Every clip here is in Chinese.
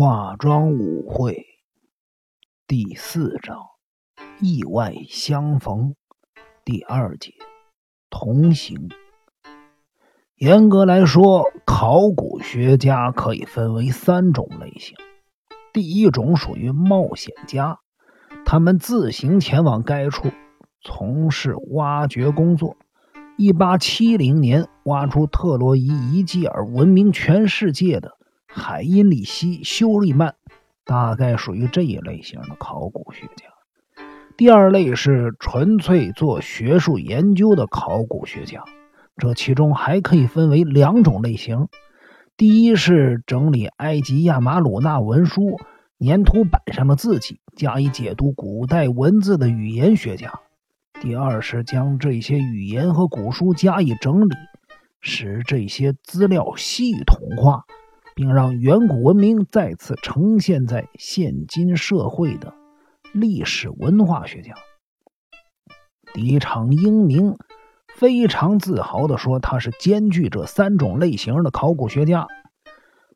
化妆舞会第四章意外相逢第二节同行。严格来说，考古学家可以分为三种类型。第一种属于冒险家，他们自行前往该处从事挖掘工作。一八七零年，挖出特洛伊遗迹而闻名全世界的。海因里希·休利曼大概属于这一类型的考古学家。第二类是纯粹做学术研究的考古学家，这其中还可以分为两种类型：第一是整理埃及亚马鲁纳文书粘土板上的字迹，加以解读古代文字的语言学家；第二是将这些语言和古书加以整理，使这些资料系统化。并让远古文明再次呈现在现今社会的历史文化学家狄场英明非常自豪地说：“他是兼具这三种类型的考古学家。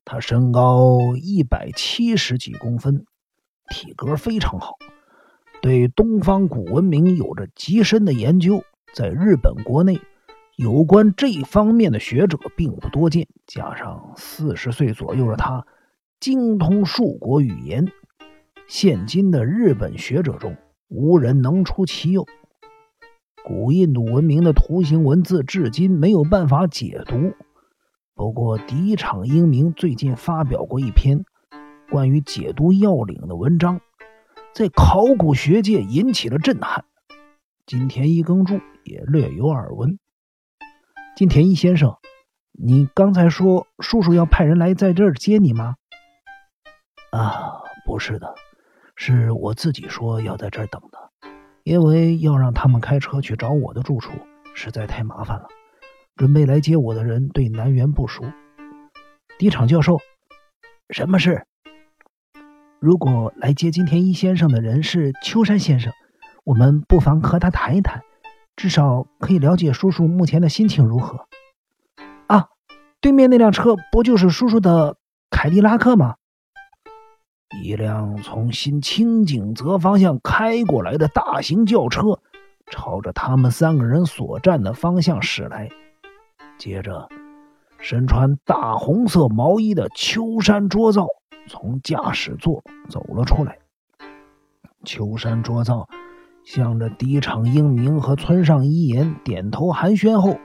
他身高一百七十几公分，体格非常好，对东方古文明有着极深的研究，在日本国内。”有关这方面的学者并不多见，加上四十岁左右的他精通数国语言，现今的日本学者中无人能出其右。古印度文明的图形文字至今没有办法解读，不过敌场英明最近发表过一篇关于解读要领的文章，在考古学界引起了震撼。金田一耕助也略有耳闻。金田一先生，你刚才说叔叔要派人来在这儿接你吗？啊，不是的，是我自己说要在这儿等的，因为要让他们开车去找我的住处实在太麻烦了。准备来接我的人对南园不熟。敌场教授，什么事？如果来接金田一先生的人是秋山先生，我们不妨和他谈一谈。至少可以了解叔叔目前的心情如何。啊，对面那辆车不就是叔叔的凯迪拉克吗？一辆从新清景泽方向开过来的大型轿车，朝着他们三个人所站的方向驶来。接着，身穿大红色毛衣的秋山卓造从驾驶座走了出来。秋山卓造。向着敌场英明和村上一言点头寒暄后，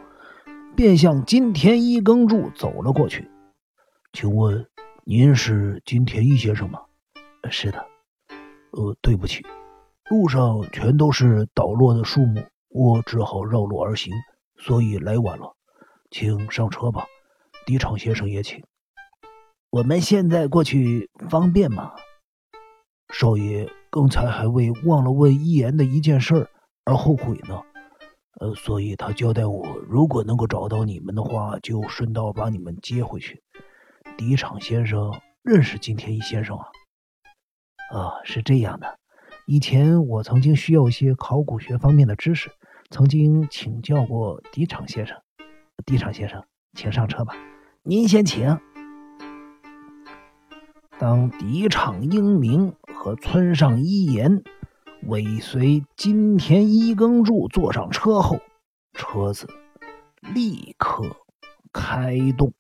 便向金田一耕助走了过去。请问您是金田一先生吗？是的。呃，对不起，路上全都是倒落的树木，我只好绕路而行，所以来晚了。请上车吧，敌场先生也请。我们现在过去方便吗？少爷。刚才还为忘了问一言的一件事而后悔呢，呃，所以他交代我，如果能够找到你们的话，就顺道把你们接回去。敌场先生认识金田一先生啊？啊，是这样的，以前我曾经需要一些考古学方面的知识，曾经请教过敌场先生。敌场先生，请上车吧，您先请。当敌场英明。和村上一言尾随金田一耕助坐上车后，车子立刻开动。